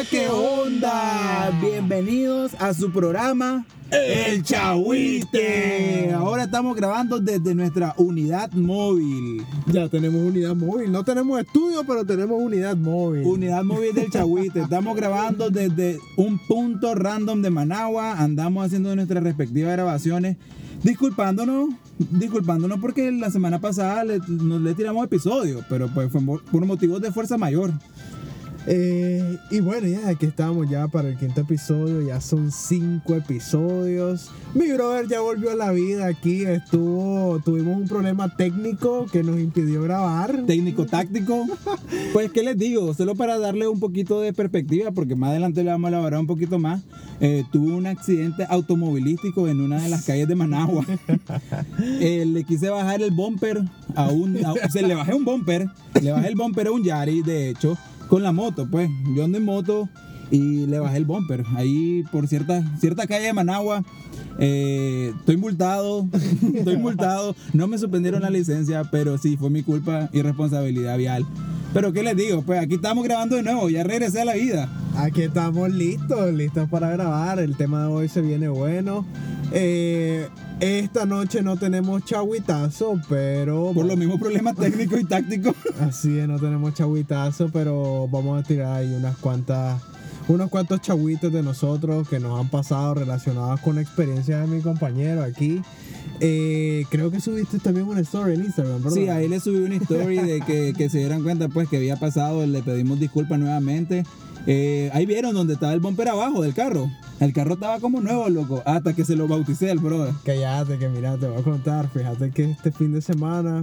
onda, qué onda. Bienvenidos a su programa El Chahuite. Ahora estamos grabando desde nuestra unidad móvil. Ya tenemos unidad móvil. No tenemos estudio, pero tenemos unidad móvil. Unidad móvil del Chahuite. Estamos grabando desde un punto random de Managua. Andamos haciendo nuestras respectivas grabaciones. Disculpándonos, disculpándonos porque la semana pasada le, nos le tiramos episodios, pero pues fue por motivos de fuerza mayor. Eh, y bueno, ya aquí estamos ya para el quinto episodio, ya son cinco episodios. Mi brother ya volvió a la vida aquí, estuvo, tuvimos un problema técnico que nos impidió grabar. Técnico táctico. Pues, ¿qué les digo? Solo para darle un poquito de perspectiva, porque más adelante le vamos a elaborar un poquito más. Eh, tuve un accidente automovilístico en una de las calles de Managua. Eh, le quise bajar el bumper a un. o sea, le bajé un bumper, le bajé el bumper a un Yari, de hecho con la moto, pues. Yo ando en moto y le bajé el bumper. Ahí por cierta, cierta calle de Managua. Eh, estoy multado, estoy multado. No me suspendieron la licencia, pero sí, fue mi culpa y responsabilidad vial. Pero ¿qué les digo? Pues aquí estamos grabando de nuevo, ya regresé a la vida. Aquí estamos listos, listos para grabar. El tema de hoy se viene bueno. Eh, esta noche no tenemos chahuitazo, pero... Por los mismos problemas técnicos y tácticos. Así es, no tenemos chahuitazo, pero vamos a tirar ahí unas cuantas unos cuantos chahuitos de nosotros que nos han pasado relacionados con experiencias de mi compañero aquí. Eh, creo que subiste también una story en Instagram, ¿verdad? Sí, ahí le subí una story de que, que se dieran cuenta pues que había pasado, le pedimos disculpas nuevamente. Eh, ahí vieron donde estaba el bumper abajo del carro. El carro estaba como nuevo, loco, hasta que se lo bauticé el brother. Cállate, que mira, te voy a contar. Fíjate que este fin de semana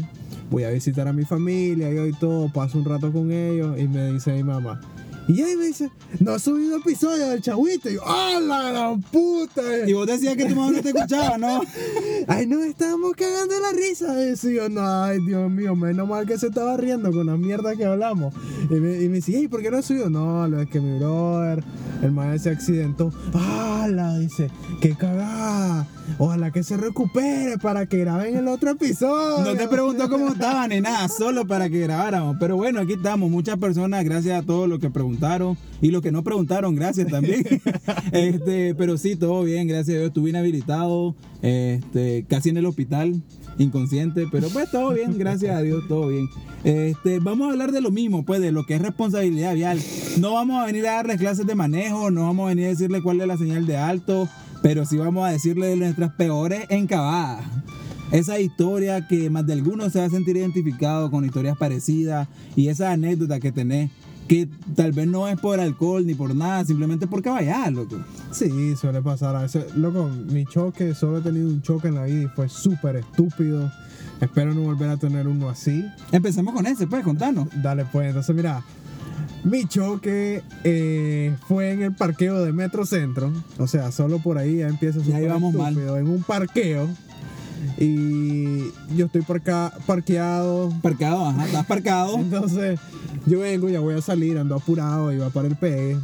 voy a visitar a mi familia y hoy todo, paso un rato con ellos y me dice mi mamá, y ahí me dice, no ha subido episodio del chavito. Y yo, ¡ah, la gran puta! Y vos decías que tu mamá no te escuchaba, ¿no? ay, nos estábamos cagando la risa. Decía, no, ay, Dios mío, menos mal que se estaba riendo con la mierda que hablamos. Y me, y me dice, ¿y por qué no ha subido? No, lo es que mi brother, el maestro se accidentó. ¡Ah, la! Dice, ¡qué cagada! Ojalá que se recupere para que graben el otro episodio. No te preguntó cómo estaban ni nada, solo para que grabáramos. Pero bueno, aquí estamos. Muchas personas, gracias a todos los que preguntaron y los que no preguntaron, gracias también. este, pero sí, todo bien, gracias a Dios. Estuve inhabilitado, este, casi en el hospital, inconsciente, pero pues todo bien, gracias a Dios, todo bien. Este, vamos a hablar de lo mismo, pues de lo que es responsabilidad vial. No vamos a venir a darles clases de manejo, no vamos a venir a decirle cuál es la señal de alto pero sí vamos a decirle de nuestras peores encabadas. Esa historia que más de algunos se va a sentir identificado con historias parecidas y esa anécdota que tenés que tal vez no es por alcohol ni por nada, simplemente por caballar, loco. Sí, suele pasar a veces. Loco, mi choque, solo he tenido un choque en la vida y fue súper estúpido. Espero no volver a tener uno así. Empecemos con ese, pues, contanos. Dale, pues, entonces mira, mi choque eh, fue en el parqueo de Metro Centro. O sea, solo por ahí ya empieza su. Ya íbamos mal. En un parqueo. Y yo estoy parqueado. Parqueado, ajá, estás parqueado. Entonces, yo vengo, ya voy a salir, ando apurado, iba para el pegue.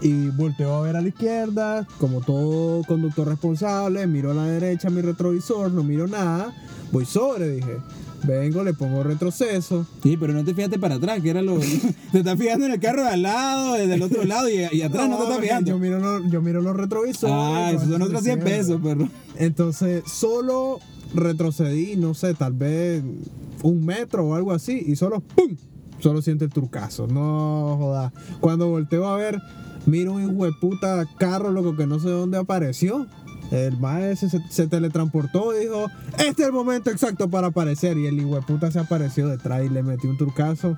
Y volteo a ver a la izquierda, como todo conductor responsable, miro a la derecha mi retrovisor, no miro nada, voy sobre, dije. Vengo, le pongo retroceso. Sí, pero no te fijaste para atrás, que era lo. te estás fijando en el carro de al lado, del otro lado y, atrás no, te estás fijando. Yo miro, los, yo miro los retrovisores. Ah, esos son otros 100 pesos, perro. Entonces, solo retrocedí, no sé, tal vez un metro o algo así, y solo ¡pum! Solo siento el turcazo. No joda. Cuando volteo a ver, miro un hijo de puta carro, loco, que no sé dónde apareció. El maestro se, teletransportó y dijo, este es el momento exacto para aparecer. Y el puta se apareció detrás y le metió un trucazo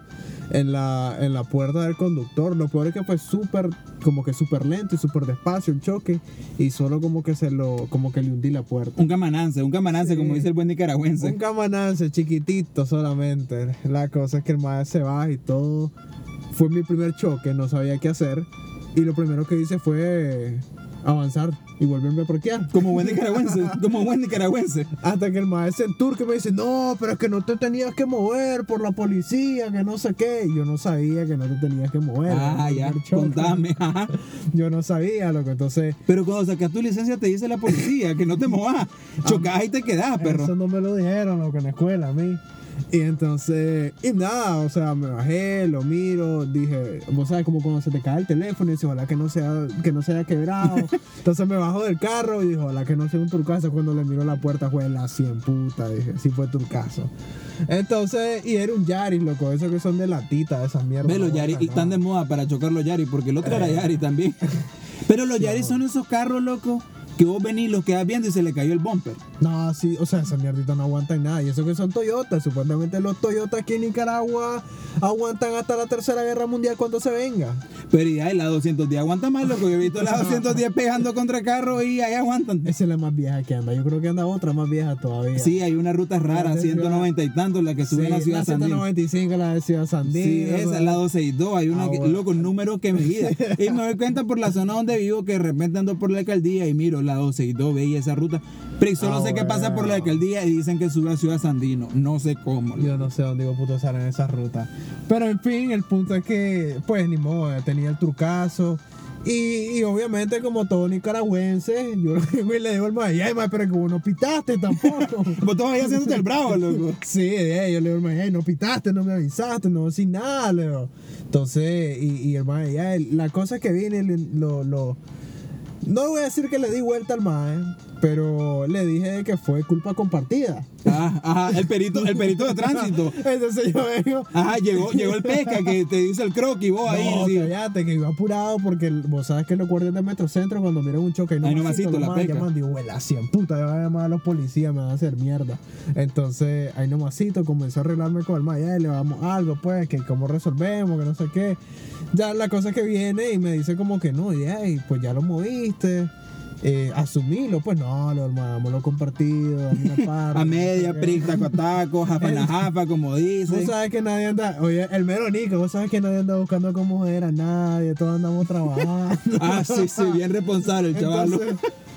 en la, en la puerta del conductor. Lo peor es que fue súper, como que súper lento y súper despacio el choque. Y solo como que se lo, como que le hundí la puerta. Un camanance, un camanance, como dice el buen nicaragüense. Un camanance chiquitito solamente. La cosa es que el maestro se va y todo. Fue mi primer choque, no sabía qué hacer. Y lo primero que hice fue avanzar y volverme a parquear. Como buen nicaragüense, como buen nicaragüense. Hasta que el maestro en turque me dice, no, pero es que no te tenías que mover por la policía, que no sé qué. yo no sabía que no te tenías que mover. Ah, ya, contame. Yo no sabía, lo que entonces... Pero cuando sacas tu licencia te dice la policía que no te movas. Chocás y te quedás, perro. Eso no me lo dijeron, lo que en la escuela a mí. Y entonces, y nada, o sea, me bajé, lo miro, dije, vos sabes como cuando se te cae el teléfono y dices, ojalá que no sea, que no se haya quebrado. entonces me bajo del carro y dije, ojalá que no sea un turcaso. Cuando le miro la puerta, fue la 100 puta, dije, sí fue turcaso. Entonces, y era un Yaris, loco, esos que son de latita, esas mierdas. Ve, los Yaris están de moda para chocar los Yaris, porque el otro era Yaris también. Pero los Yaris son esos carros, loco, que vos venís, los quedas viendo y se le cayó el bumper. No, sí, o sea, esas mierditas no aguantan nada. Y eso que son Toyotas. Supuestamente los Toyotas aquí en Nicaragua aguantan hasta la tercera guerra mundial cuando se venga. Pero ya la 210 aguanta más, loco. Yo he visto la 210 pegando contra carros y ahí aguantan. Esa es la más vieja que anda. Yo creo que anda otra más vieja todavía. Sí, hay una ruta rara, 190 y tanto, la que sube sí, a la ciudad la Sandín. 195, la de Ciudad Sandín. Sí, esa es la 262. Hay una, Ah, que- bueno. loco, número que me guía. Y me doy cuenta por la zona donde vivo que de repente ando por la alcaldía y miro la 262, veía esa ruta. Pero solo Ah, sé que pasa por la alcaldía y dicen que sube a Ciudad Sandino. No sé cómo. Yo no sé dónde digo puto salen esa ruta. Pero en fin, el punto es que, pues ni modo, tenía el trucazo. Y, y obviamente, como todo nicaragüense, yo le digo al maestro, ay, pero como no pitaste tampoco. Vos todavía haciéndote el bravo, loco. Sí, eh, yo le digo al maestro, "Ey, no pitaste, no me avisaste, no decís nada, le digo. Entonces, y, y el el- la cosa que viene, lo, lo, no voy a decir que le di vuelta al maestro, pero le dije que fue culpa compartida. Ah, ajá, el perito, el perito de tránsito. Entonces yo vengo, Ajá, llegó, llegó el pesca que te dice el croquis, vos ahí. no, sí. cállate, que iba apurado porque vos sabes que los guardias de Metrocentro cuando miran un choque y no nomasito, cito, la peca. llaman, digo, "Huela, 100 puta, ya voy a llamar a los policías, me van a hacer mierda. Entonces, ahí nomasito comenzó a arreglarme con el ma, ya le vamos algo, pues, que cómo resolvemos, que no sé qué. Ya la cosa que viene y me dice como que no, ya, y pues ya lo moviste. Eh, asumilo, pues no, lo armamos, lo compartido, a parte, A media, prick, taco a taco, jafa en la jafa, como Vos dice. sabes que nadie anda, oye, el mero Nico, vos sabes que nadie anda buscando como mujer a nadie, todos andamos trabajando. Ah, sí, sí, bien responsable el chaval.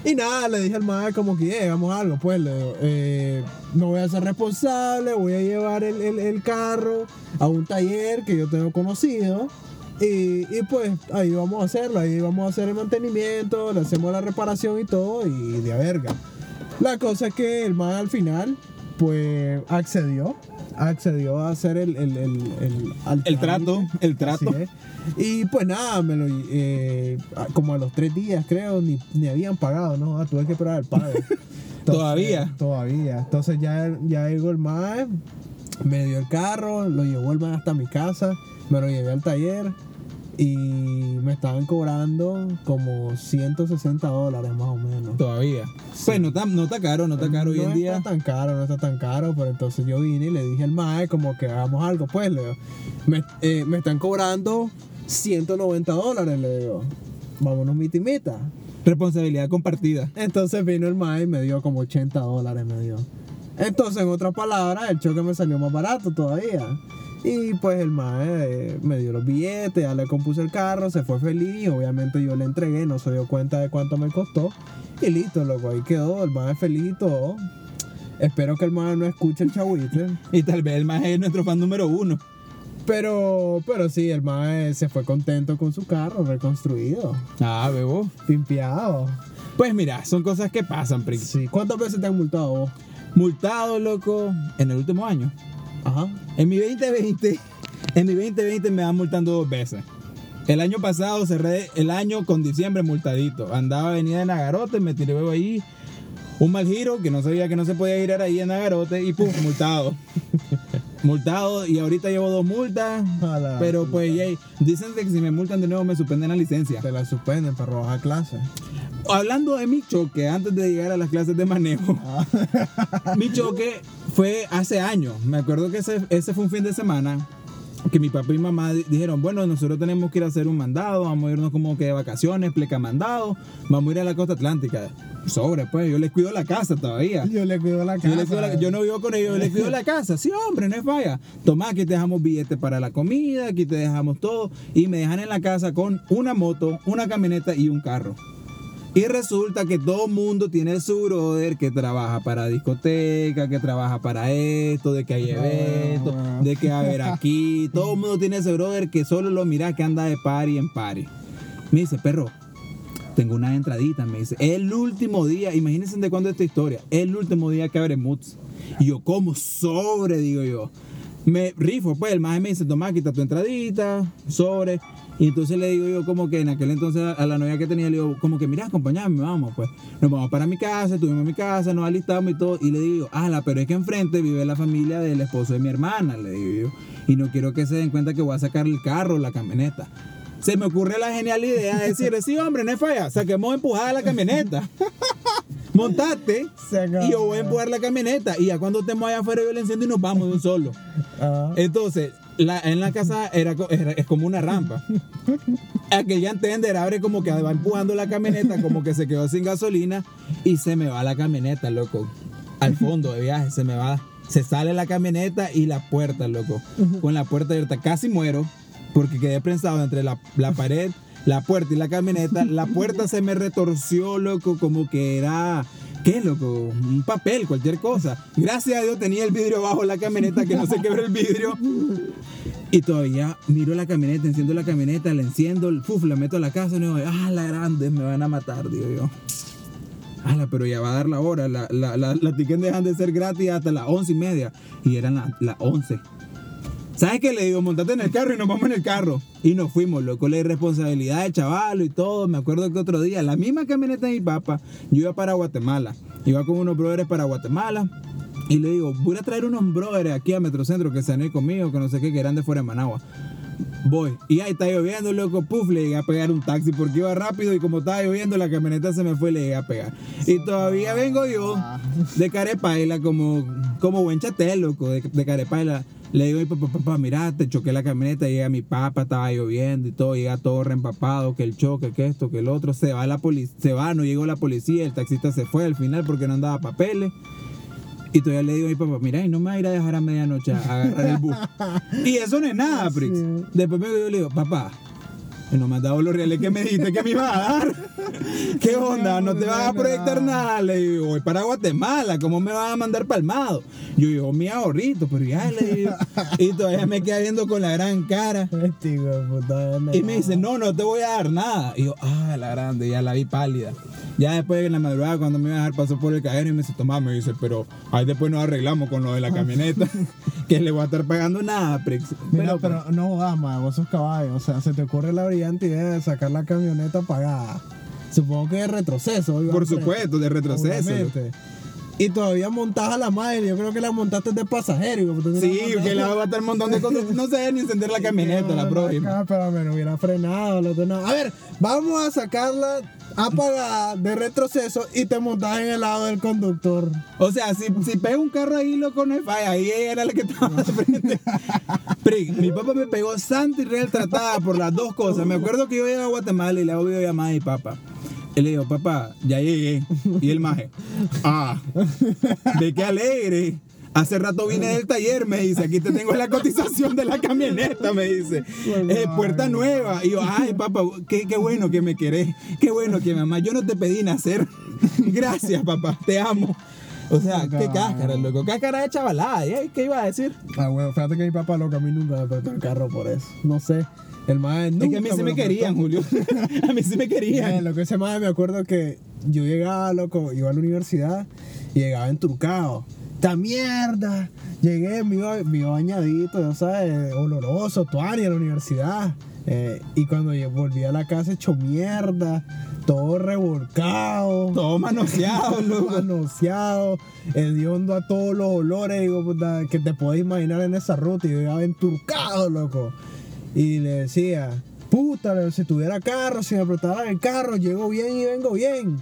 Y nada, le dije al maestro como que, eh, hagamos algo, pues, le digo, eh, no voy a ser responsable, voy a llevar el, el- el carro a un taller que yo tengo conocido. Y, y pues ahí vamos a hacerlo, ahí vamos a hacer el mantenimiento, le hacemos la reparación y todo, y de a verga. La cosa es que el man al final, pues accedió, accedió a hacer el, el, el, el, al El trato, el trato. Y pues nada, me lo, eh, como a los tres días creo, ni, ni habían pagado, ¿no? Ah, tuve que esperar el pago. ¿Todavía? Todavía. Entonces ya, ya llegó el mae, me dio el carro, lo llevó el mae hasta mi casa, me lo llevé al taller y me estaban cobrando como 160 dólares más o menos. Todavía. Pues no está, no está caro, no está caro hoy no en día. está tan caro, no está tan caro, pero entonces yo vine y le dije al mae como que hagamos algo, pues le digo, me, eh, me están cobrando 190 dólares, le digo, vámonos mita y mita. Responsabilidad compartida. Entonces vino el mae y me dio como 80 dólares, me dio. Entonces, en otras palabras, el choque me salió más barato todavía. Y pues el mae eh, me dio los billetes, ya le compuse el carro, se fue feliz. Obviamente yo le entregué, no se dio cuenta de cuánto me costó. Y listo, loco, ahí quedó, el mae feliz y todo. Espero que el mae no escuche el chagüite. Y tal vez el más es nuestro fan número uno. Pero, pero sí, el mae se fue contento con su carro reconstruido, Ah, bebo. pimpeado. Pues mira, son cosas que pasan, Prick. Sí. ¿Cuántas veces te han multado vos? Multado, loco, en el último año. Ajá. En mi 2020, en mi 2020 me van multando dos veces. El año pasado cerré el año con diciembre multadito. Andaba avenida de Nagarote, me tiré ahí un mal giro que no sabía que no se podía girar ahí en Nagarote y pum, multado. multado y ahorita llevo dos multas. Pero pues ya, dicen que si me multan de nuevo me suspenden la licencia. Te la suspenden para robar clase. Hablando de mi choque, antes de llegar a las clases de manejo, mi choque fue hace años. Me acuerdo que ese, ese fue un fin de semana que mi papá y mamá di- dijeron, bueno, nosotros tenemos que ir a hacer un mandado, vamos a irnos como que de vacaciones, pleca mandado, vamos a ir a la costa atlántica. Sobre, pues, yo les cuido la casa todavía. Yo le cuido la casa. Yo, les cuido la- yo no vivo con ellos, yo les cuido la casa. Sí, hombre, no es falla. Tomá, aquí te dejamos billetes para la comida, aquí te dejamos todo. Y me dejan en la casa con una moto, una camioneta y un carro. Y resulta que todo mundo tiene su brother que trabaja para discoteca, que trabaja para esto, de que hay eventos, de que a haber aquí. Todo mundo tiene ese brother que solo lo mira que anda de party en party. Me dice, perro, tengo una entradita. Me dice, el último día, imagínense de cuándo es esta historia, el último día que abre Moods. Y yo, como sobre, digo yo. Me rifo, pues el maje me dice, toma, quita tu entradita, sobre. Y entonces le digo yo como que en aquel entonces a la novia que tenía, le digo como que mira, acompáñame, vamos, pues. Nos vamos para mi casa, estuvimos en mi casa, nos alistamos y todo. Y le digo, ala, pero es que enfrente vive la familia del esposo de mi hermana, le digo yo. Y no quiero que se den cuenta que voy a sacar el carro, la camioneta. Se me ocurre la genial idea de decirle, sí, hombre, no es falla, saquemos empujada la camioneta. Montate y yo voy a empujar la camioneta. Y ya cuando estemos allá afuera, yo le enciendo y nos vamos de un solo. Ah. Entonces, la, en la casa era, es como una rampa. Aquella entender, abre como que va empujando la camioneta, como que se quedó sin gasolina y se me va la camioneta, loco. Al fondo de viaje, se me va. Se sale la camioneta y la puerta, loco. Con la puerta abierta, casi muero porque quedé prensado entre la, la pared, la puerta y la camioneta. La puerta se me retorció, loco, como que era. ¿Qué, loco? Un papel, cualquier cosa. Gracias a Dios tenía el vidrio bajo la camioneta, que no se quebró el vidrio. Y todavía miro la camioneta, enciendo la camioneta, la enciendo, ¡fuf! la meto a la casa y digo, ¡ah, la grande! Me van a matar, digo yo. ¡Hala! Pero ya va a dar la hora. La, la, dejan de ser gratis hasta las once y media. Y eran las once. ¿Sabes qué? Le digo, montate en el carro y nos vamos en el carro. Y nos fuimos, loco, la irresponsabilidad del chaval y todo. Me acuerdo que otro día, la misma camioneta de mi papá, yo iba para Guatemala. Iba con unos brothers para Guatemala. Y le digo, voy a traer unos brothers aquí a Metrocentro que se han ido conmigo, que no sé qué, que eran de fuera de Managua. Voy. Y ahí está lloviendo, loco. Puf, le llegué a pegar un taxi porque iba rápido y como estaba lloviendo, la camioneta se me fue y le llegué a pegar. Y todavía vengo yo de carepaila como, como buen chatel, loco, de, de carepaila. Le digo papá, papá, mira, te choqué la camioneta, llega mi papá, estaba lloviendo y todo, llega todo reempapado, que el choque, que esto, que el otro, se va la policía, se va, no llegó la policía, el taxista se fue al final porque no andaba papeles. Y todavía le digo a mi papá, mira, y no me va a ir a dejar a medianoche a agarrar el bus. y eso no es nada, Prix. Después me yo le digo, papá, no me has dado los reales que me dijiste que me ibas a dar. ¿Qué onda? ¿No te vas a proyectar nada? Le digo, voy para Guatemala, ¿cómo me vas a mandar palmado? Yo digo, mi ahorrito, pero ya le digo. Y todavía me queda viendo con la gran cara. Este Y me dice, no, no te voy a dar nada. Y yo, ah, la grande, ya la vi pálida. Ya después en la madrugada, cuando me iba a dejar, pasó por el cajero y me dice, toma, me dice, pero ahí después nos arreglamos con lo de la camioneta, que le voy a estar pagando nada, Prix. Mira, Pero, pero no jodas, ma, vos sos caballo. O sea, se te ocurre la brillante idea de sacar la camioneta pagada. Supongo que es retroceso. Iván, por supuesto, de retroceso. obviamente. Y todavía montás a la madre. Yo creo que la montaste de pasajero. Sí, la que le va a botar un montón de cosas. No sé ni encender la camioneta la próxima. Ah, pero me hubiera frenado. lo. A ver, vamos a sacarla apagada de retroceso y te montas en el lado del conductor. O sea, si, si pega un carro ahí, loco, no es falla. Ahí era la que estaba de frente. Pri, mi papá me pegó santa y real tratada por las dos cosas. Me acuerdo que yo llegué a Guatemala y le hago videollamada a mi papá. Y le digo, papá, ya llegué. Y el maje, ah, de qué alegre. Hace rato vine del taller, me dice, aquí te tengo la cotización de la camioneta, me dice. Eh, puerta nueva. Y yo, ay, papá, qué, qué bueno que me querés. Qué bueno que mamá, yo no te pedí nacer. Gracias, papá, te amo. O sea, qué cáscara, loco. Cáscara de chavalada. ¿eh? ¿Qué iba a decir? Ah, bueno, fíjate que mi papá loco a mí nunca me prestó el carro por eso. No sé. El madre Es que a mí sí me querían, Julio. a mí sí me Eh, querían. lo que ese madre me acuerdo que yo llegaba, loco, iba a la universidad y llegaba entrucado. ¡Esta mierda! Llegué, iba bañadito, ya sabes, oloroso, tuani a la universidad. Eh, y cuando yo volví a la casa hecho mierda, todo revolcado. Todo manoseado, loco. manoseado, hediondo a todos los olores digo, puta, que te podés imaginar en esa ruta. Y yo iba enturcado, loco. Y le decía, puta, si tuviera carro, si me prestaran el carro, llego bien y vengo bien.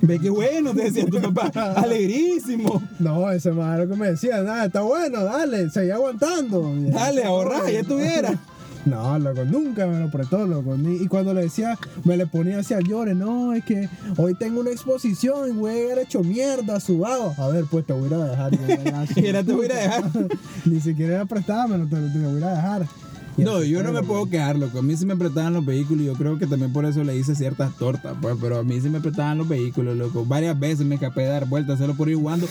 Ve qué bueno, te decía tu papá. Alegrísimo. No, ese madre lo que me decía, nada, está bueno, dale, seguí aguantando. Dale, ahorra, ya estuviera. No, loco, nunca me lo prestó, loco. Ni- Y cuando le decía, me le ponía hacia llore, no, es que hoy tengo una exposición y voy a llegar hecho mierda, sudado. A ver, pues te voy a dejar. era te voy a dejar. Ni siquiera era prestármelo, te, te lo voy a dejar. No, yo no me puedo quejar, loco. A mí sí me prestaban los vehículos y yo creo que también por eso le hice ciertas tortas, pues. Pero a mí sí me prestaban los vehículos, loco. Varias veces me escapé de dar vueltas solo por ir jugando.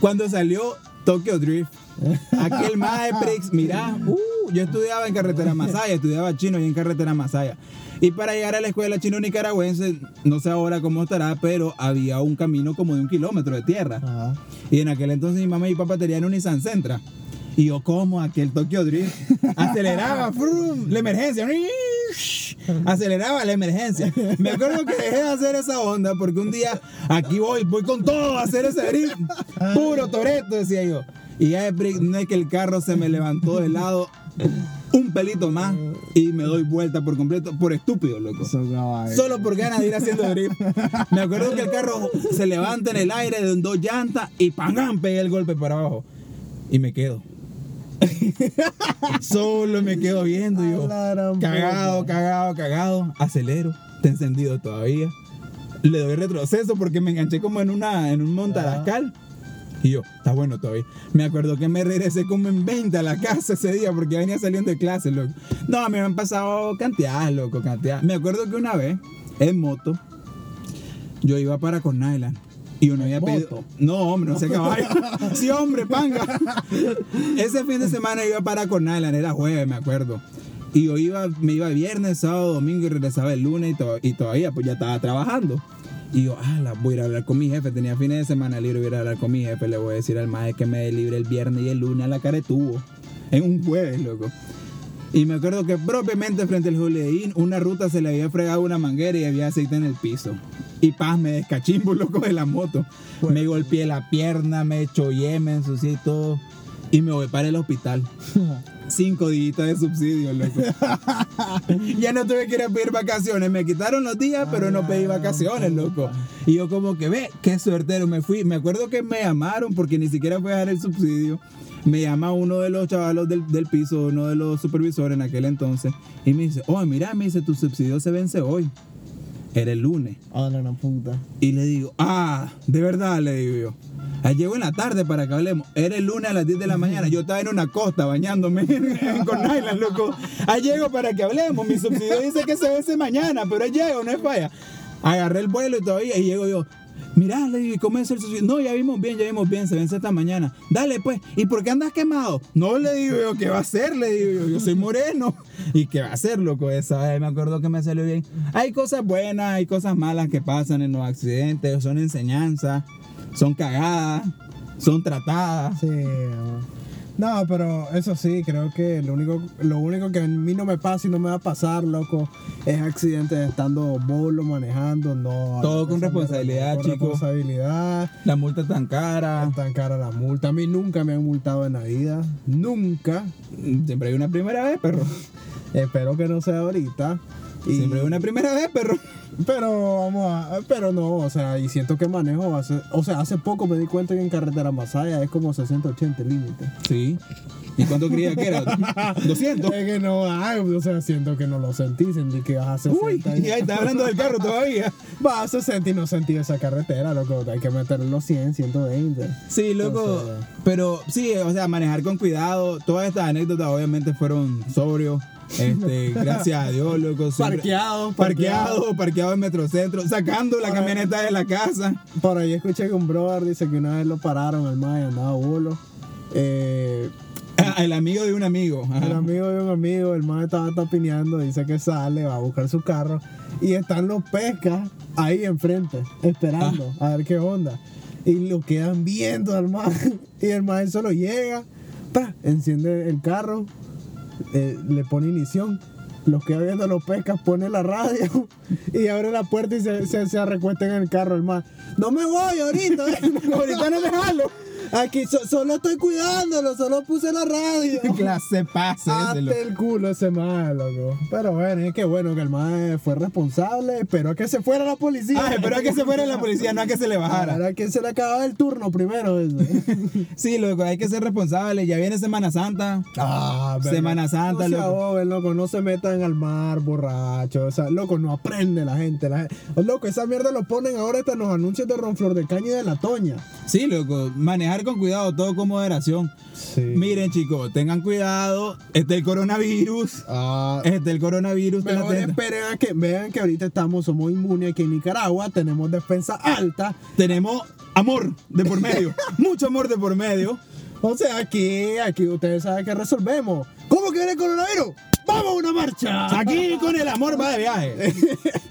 Cuando salió Tokyo Drift, aquel Prix, mira, uh, yo estudiaba en carretera Masaya, estudiaba chino y en carretera Masaya. Y para llegar a la escuela chino nicaragüense, no sé ahora cómo estará, pero había un camino como de un kilómetro de tierra. Ajá. Y en aquel entonces mi mamá y mi papá tenían un Nissan Sentra. Y yo, como aquel Tokyo Drift, aceleraba, frum, la emergencia, aceleraba la emergencia. Me acuerdo que dejé de hacer esa onda porque un día, aquí voy, voy con todo a hacer ese drift, puro toreto, decía yo. Y ya de no es que el carro se me levantó de lado un pelito más y me doy vuelta por completo, por estúpido, loco. Solo por ganas de ir haciendo drift. Me acuerdo que el carro se levanta en el aire de dos llantas y ¡pam! pegué el golpe para abajo. Y me quedo. Solo me quedo viendo y yo. Cagado, cagado, cagado. Acelero. Está encendido todavía. Le doy retroceso porque me enganché como en una en un montarascal. Y yo, está bueno todavía. Me acuerdo que me regresé como en 20 a la casa ese día porque venía saliendo de clase, loco. No, me han pasado cantidades, loco, cantidades. Me acuerdo que una vez, en moto, yo iba para con Island. Y uno había pedido. No, hombre, no sé caballo. sí, hombre, panga. Ese fin de semana iba para con Island, era jueves, me acuerdo. Y yo iba, me iba viernes, sábado, domingo y regresaba el lunes y, to- y todavía pues ya estaba trabajando. Y yo, ah, la, voy a ir a hablar con mi jefe. Tenía fines de semana libre, voy a ir a hablar con mi jefe. Le voy a decir al maestro que me dé libre el viernes y el lunes a la cara de tubo. En un jueves, loco. Y me acuerdo que propiamente frente al Inn, una ruta se le había fregado una manguera y había aceite en el piso. Y paz, me descachimbo, loco, de la moto. Me golpeé la pierna, me chollé, me ensucié y todo. Y me voy para el hospital. Cinco días de subsidio, loco. ya no tuve que ir a pedir vacaciones. Me quitaron los días, pero no pedí vacaciones, loco. Y yo como que, ve, qué suertero me fui. Me acuerdo que me llamaron porque ni siquiera fue a dar el subsidio. Me llama uno de los chavalos del, del piso, uno de los supervisores en aquel entonces. Y me dice, oh, mira, me dice, tu subsidio se vence hoy. Era el lunes. A la gran puta. Y le digo, ah, de verdad, le digo yo. Ahí llego en la tarde para que hablemos. Era el lunes a las 10 de la mañana. Yo estaba en una costa bañándome con Island, loco. Ahí llego para que hablemos. Mi subsidio dice que se vence mañana, pero ahí llego, no es falla. Agarré el vuelo y todavía, y llego yo. Mirá, le ¿y ¿cómo es el subsidio? No, ya vimos bien, ya vimos bien, se vence esta mañana. Dale, pues, ¿y por qué andas quemado? No, le digo yo, ¿qué va a hacer? Le digo yo, yo soy moreno. ¿Y qué va a hacer, loco? Esa vez me acuerdo que me salió bien. Hay cosas buenas, hay cosas malas que pasan en los accidentes, son enseñanzas, son cagadas, son tratadas. Sí. No, pero eso sí, creo que lo único, lo único que a mí no me pasa y no me va a pasar, loco, es accidentes estando bolo, manejando, no. Todo con responsabilidad, con chico. responsabilidad. La multa es tan cara. Es tan cara la multa. A mí nunca me han multado en la vida. Nunca. Siempre hay una primera vez, perro. Espero que no sea ahorita. Y- Siempre hay una primera vez, perro. Pero vamos a. Pero no, o sea, y siento que manejo. Hace, o sea, hace poco me di cuenta que en carretera Masaya es como 60-80 el límite. Sí. ¿Y cuánto creía que era? 200. Es que no, ay, o sea, siento que no lo sentí, sentí que vas a 60. Uy, y ahí está hablando del carro todavía. Vas a 60 y no sentí esa carretera, loco. Hay que meterle los 100, 120. Sí, loco. Pero sí, o sea, manejar con cuidado. Todas estas anécdotas obviamente fueron sobrios. Este, gracias a Dios, loco. siempre- Parqueado, Parqueado, parqueado en Metrocentro, sacando la camioneta de la casa. Por ahí escuché que un brother dice que una vez lo pararon al mae, andaba bolo. Eh, Ah, El amigo de un amigo. ajá. el amigo de un amigo, el mae estaba tapineando, dice que sale, va a buscar su carro y están los pescas ahí enfrente, esperando a ver qué onda. Y lo quedan viendo al. Y el mae solo llega, enciende el carro, eh, le pone inición. Los queda viendo los pescas, pone la radio y abre la puerta y se, se, se recuesta en el carro el mae. No me voy ahorita, ahorita no me jalo. Aquí so- solo estoy cuidándolo, solo puse la radio. Clase ese, loco. Hazte el culo ese mae, loco. Pero bueno, es que bueno que el mae fue responsable, pero que se fuera la policía. Ah, pero a que se fuera la policía, no a que se le bajara. Ahora que se le acababa el turno primero. eso. Sí, loco, hay que ser responsable. Ya viene Semana Santa. Ah, verga. Semana Santa, no loco. no se metan al mar, borracho. O sea, loco, no aprende la gente. La gente- Oh, loco, esa mierda lo ponen ahora hasta en los anuncios de Ronflor de Caña y de la Toña. Sí, loco, manejar con cuidado, todo con moderación. Sí. Miren, chicos, tengan cuidado. Este es el coronavirus. Ah, Este es el coronavirus. Mejor esperen a que vean que ahorita estamos, somos inmunes aquí en Nicaragua, tenemos defensa alta. Tenemos amor de por medio. mucho amor de por medio. O sea, aquí, aquí ustedes saben que resolvemos. ¿Cómo que viene el coronavirus? ¡Vamos a una marcha! Aquí con el amor va de viaje.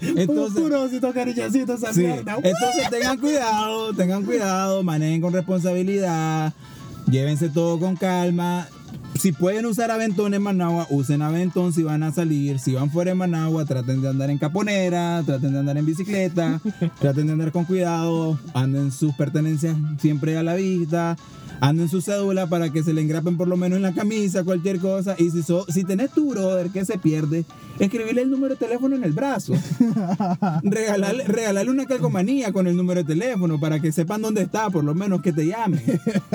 Entonces, cariñosito esa Sí, mierda. Entonces tengan cuidado, tengan cuidado, manejen con responsabilidad, llévense todo con calma. Si pueden usar aventón en Managua, usen aventón si van a salir. Si van fuera de Managua, traten de andar en caponera, traten de andar en bicicleta, traten de andar con cuidado, anden sus pertenencias siempre a la vista, anden su cédula para que se le engrapen por lo menos en la camisa, cualquier cosa. Y si, so- si tenés tu brother que se pierde, escribirle el número de teléfono en el brazo regalarle, regalarle una calcomanía con el número de teléfono para que sepan dónde está, por lo menos que te llamen.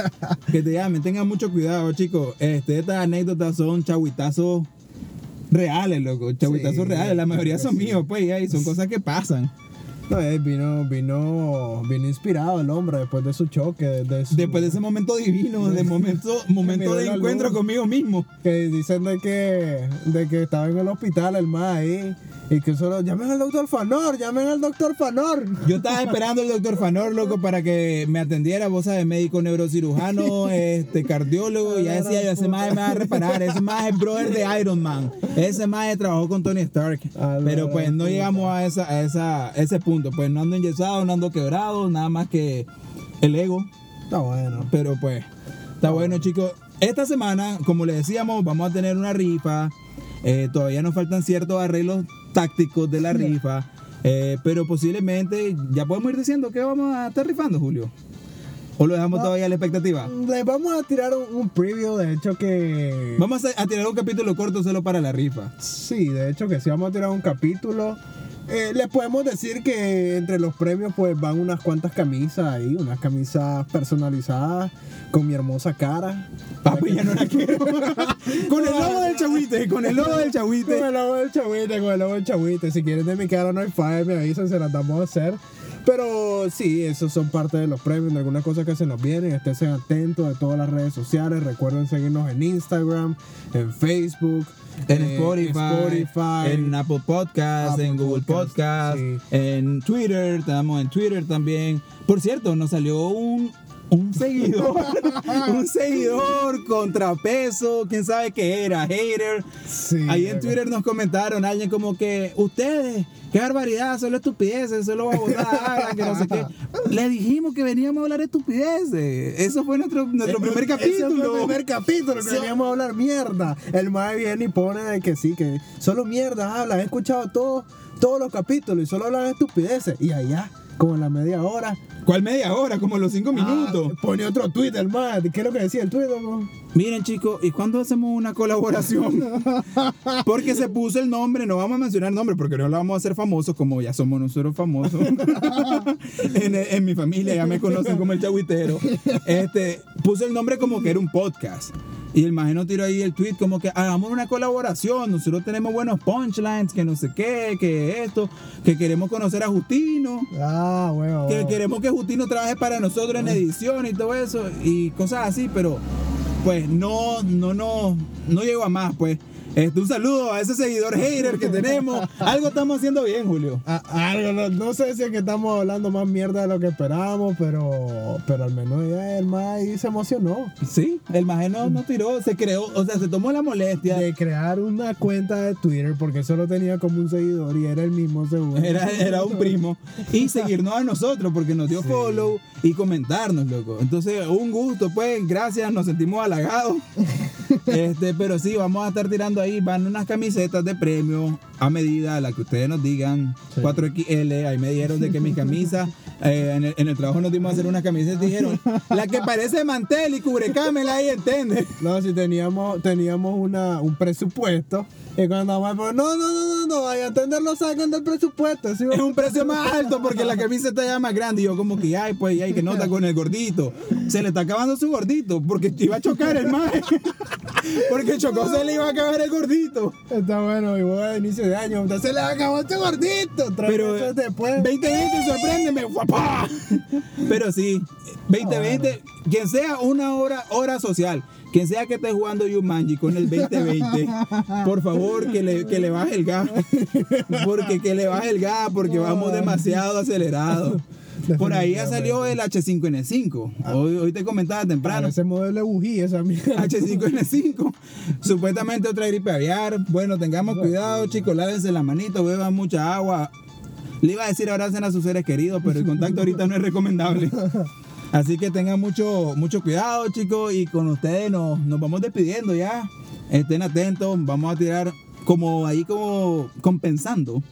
que te llamen. Tengan mucho cuidado, chicos. Este, estas anécdotas son chahuitazos reales, loco. Chahuitazos Sí, reales. La mayoría son sí. míos, pues, y son cosas que pasan. No, eh, vino, vino, vino inspirado el hombre después de su choque. De su- Después de ese momento divino, de momento, momento de encuentro conmigo mismo. que dicen de que, de que estaba en el hospital el más ahí. Y que solo llamen al doctor Fanor, llamen al doctor Fanor. Yo estaba esperando al doctor Fanor, loco, para que me atendiera, vos sabes, médico neurocirujano, este, cardiólogo, ya decía yo, ese más me va a reparar, ese más es brother de Iron Man, ese más trabajó con Tony Stark, pero pues no llegamos a, esa, a, esa, a ese punto, pues no ando enyesado, no ando quebrado, nada más que el ego, Está bueno. pero pues, está bueno chicos. Esta semana, como les decíamos, vamos a tener una rifa. Eh, todavía nos faltan ciertos arreglos tácticos de la rifa. eh, pero posiblemente ya podemos ir diciendo que vamos a estar rifando, Julio. ¿O lo dejamos No. todavía a la expectativa? Le vamos a tirar un, un preview, de hecho que... Vamos a, a tirar un capítulo corto solo para la rifa. Sí, de hecho que sí vamos a tirar un capítulo. Eh, les podemos decir que entre los premios pues van unas cuantas camisas ahí, unas camisas personalizadas con mi hermosa cara. Papi, ya no la quiero. con el logo del chagüite, con el logo del Con chagüite. el logo del chavite, con el logo del chavite. Si quieren de mi cara no hay falla, me avisan, se las damos a hacer. Pero sí, esos son parte de los premios, de algunas cosas que se nos vienen. Estén atentos de todas las redes sociales. Recuerden seguirnos en Instagram, en Facebook, En eh, Spotify, Spotify. en Apple Podcast, Apple en Google Podcast, Podcast, sí. en Twitter, estamos en Twitter también. Por cierto, nos salió un, un seguidor, un seguidor contrapeso, quién sabe qué era, hater. Sí, Ahí en. Twitter nos comentaron alguien como que ustedes, qué barbaridad, solo estupideces, solo babosadas, que no sé qué. Le dijimos que veníamos a hablar de estupideces. Eso fue nuestro, nuestro primer Ese fue capítulo. el primer capítulo que veníamos a hablar mierda. El mae viene y pone de que sí, que solo mierda habla. He escuchado todos todos los capítulos y solo hablan estupideces. Y allá, como en la media hora, ¿Cuál media hora? Como los cinco minutos. ah, pone otro tweet el mae. ¿Qué es lo que decía el tweet? loco? Miren chicos, ¿y cuándo hacemos una colaboración? Porque se puso el nombre, no vamos a mencionar el nombre porque no lo vamos a hacer famosos como ya somos nosotros famosos. en, en mi familia ya me conocen como el chagüitero. Este, puso el nombre como que era un podcast. Y el imagino tiró ahí el tweet como que hagamos una colaboración, nosotros tenemos buenos punchlines, que no sé qué, que esto, que queremos conocer a Justino. Ah. Que queremos que Justino trabaje para nosotros en edición y todo eso y cosas así, pero pues no, no, no, no llegó a más, pues. Este, un saludo a ese seguidor hater que tenemos. Algo estamos haciendo bien, Julio. Algo, no, no sé si es que estamos hablando más mierda de lo que esperábamos, pero, pero al menos ya el ahí se emocionó. Sí, el maje no, no tiró, se creó, o sea, se tomó la molestia. De crear una cuenta de Twitter porque solo tenía como un seguidor y era el mismo seguro. Era, era un primo. Y seguirnos a nosotros porque nos dio Sí. follow y comentarnos, loco. Entonces, un gusto, pues, gracias, nos sentimos halagados. Este, pero sí, vamos a estar tirando ahí, van unas camisetas de premio a medida, la que ustedes nos digan, Sí. 4XL, ahí me dijeron de que mis camisas, eh, en, el, en el trabajo nos dimos a hacer unas camisetas, dijeron, la que parece mantel y cubrecámela ahí, ¿entiendes? No, si teníamos, teníamos una, un presupuesto. Y cuando más, no, no, no, no, no, vaya a entender, lo sacan del presupuesto. ¿sí? Es un precio más alto porque la camiseta ya es más grande. Y yo como que, ay, pues, ay, que nota con el gordito. Se le está acabando su gordito porque iba a chocar el mae. Porque chocó, se le iba a acabar el gordito. Está bueno, voy a inicio de año. Entonces le acabó este gordito. Tres Pero después. 2020, sorpréndeme, guapá. Pero sí, 2020, quien sea una hora, hora social, quien sea que esté jugando Yumanji con el 2020, por favor que le, que le baje el gas. Porque que le baje el gas, porque vamos demasiado acelerados. Por ahí ya salió el H5N5. Hoy, hoy te comentaba temprano. Ese modelo de bujía, esa mierda. H5N5. Supuestamente otra gripe aviar. Bueno, tengamos cuidado, chicos. Lávense la manito, beban mucha agua. Le iba a decir abracen a sus seres queridos, pero el contacto ahorita no es recomendable. Así que tengan mucho, mucho cuidado, chicos. Y con ustedes nos, nos vamos despidiendo ya. Estén atentos. Vamos a tirar como ahí como compensando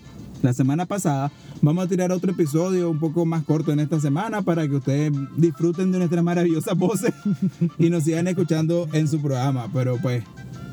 la semana pasada. Vamos a tirar otro episodio un poco más corto en esta semana para que ustedes disfruten de nuestras maravillosas voces y nos sigan escuchando en su programa. Pero pues,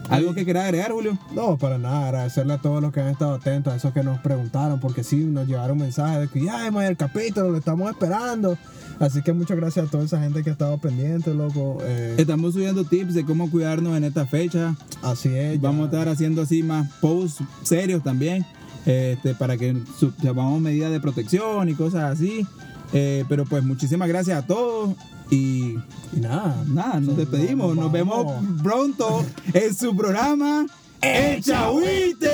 ¿algo que quieras agregar, Julio? No, para nada, agradecerle a todos los que han estado atentos, a esos que nos preguntaron, porque sí, nos llevaron mensajes de que ya hemos el capítulo, lo estamos esperando. Así que muchas gracias a toda esa gente que ha estado pendiente, loco. Eh, Estamos subiendo tips de cómo cuidarnos en esta fecha. así es. ya- Vamos a estar haciendo así más posts serios también, este, para que sepamos medidas de protección y cosas así. Eh, pero pues muchísimas gracias a todos y Y nada. nada, nos despedimos. nos Nos vemos pronto en su programa El Chahuite.